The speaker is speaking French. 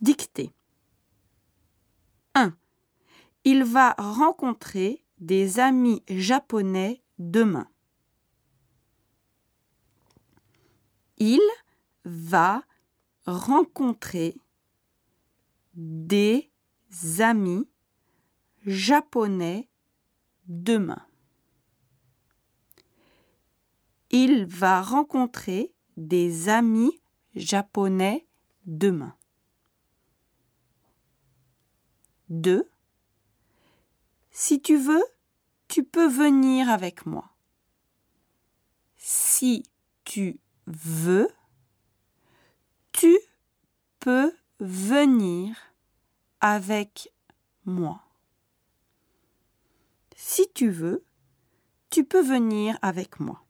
Dictée. 1. Il va rencontrer des amis japonais demain. Il va rencontrer des amis japonais demain. Il va rencontrer des amis japonais demain. 2. Si tu veux, tu peux venir avec moi. Si tu veux, tu peux venir avec moi. Si tu veux, tu peux venir avec moi.